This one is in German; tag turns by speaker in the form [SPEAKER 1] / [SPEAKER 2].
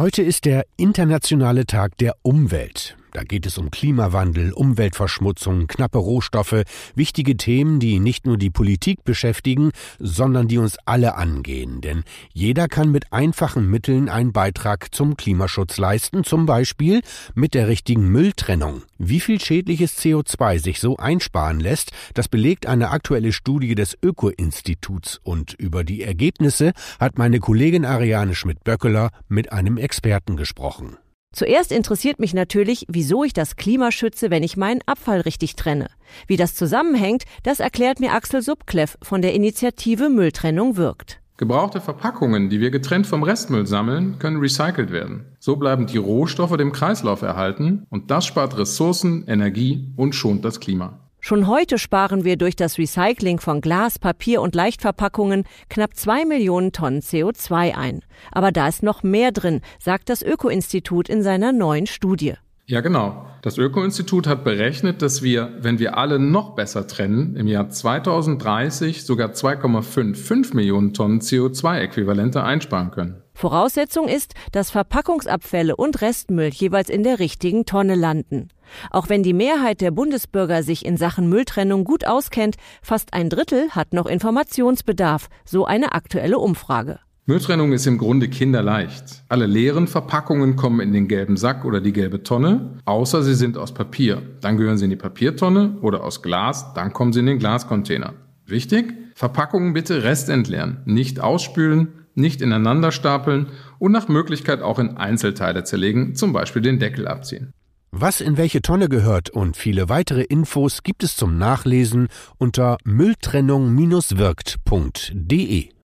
[SPEAKER 1] Heute ist der Internationale Tag der Umwelt. Da geht es um Klimawandel, Umweltverschmutzung, knappe Rohstoffe, wichtige Themen, die nicht nur die Politik beschäftigen, sondern die uns alle angehen. Denn jeder kann mit einfachen Mitteln einen Beitrag zum Klimaschutz leisten, zum Beispiel mit der richtigen Mülltrennung. Wie viel schädliches CO2 sich so einsparen lässt, das belegt eine aktuelle Studie des Öko-Instituts und über die Ergebnisse hat meine Kollegin Ariane Schmidt-Böckeler mit einem Experten gesprochen.
[SPEAKER 2] Zuerst interessiert mich natürlich, wieso ich das Klima schütze, wenn ich meinen Abfall richtig trenne. Wie das zusammenhängt, das erklärt mir Axel Subkleff von der Initiative Mülltrennung wirkt.
[SPEAKER 3] Gebrauchte Verpackungen, die wir getrennt vom Restmüll sammeln, können recycelt werden. So bleiben die Rohstoffe dem Kreislauf erhalten und das spart Ressourcen, Energie und schont das Klima.
[SPEAKER 2] Schon heute sparen wir durch das Recycling von Glas, Papier und Leichtverpackungen knapp zwei Millionen Tonnen CO2 ein. Aber da ist noch mehr drin, sagt das Öko-Institut in seiner neuen Studie.
[SPEAKER 3] Ja, genau. Das Öko-Institut hat berechnet, dass wir, wenn wir alle noch besser trennen, im Jahr 2030 sogar 2,55 Millionen Tonnen CO2-Äquivalente einsparen können.
[SPEAKER 2] Voraussetzung ist, dass Verpackungsabfälle und Restmüll jeweils in der richtigen Tonne landen. Auch wenn die Mehrheit der Bundesbürger sich in Sachen Mülltrennung gut auskennt, fast ein Drittel hat noch Informationsbedarf, so eine aktuelle Umfrage.
[SPEAKER 3] Mülltrennung ist im Grunde kinderleicht. Alle leeren Verpackungen kommen in den gelben Sack oder die gelbe Tonne, außer sie sind aus Papier. Dann gehören sie in die Papiertonne oder aus Glas, dann kommen sie in den Glascontainer. Wichtig? Verpackungen bitte restentleeren, nicht ausspülen, nicht ineinander stapeln und nach Möglichkeit auch in Einzelteile zerlegen, zum Beispiel den Deckel abziehen.
[SPEAKER 1] Was in welche Tonne gehört und viele weitere Infos gibt es zum Nachlesen unter mülltrennung-wirkt.de.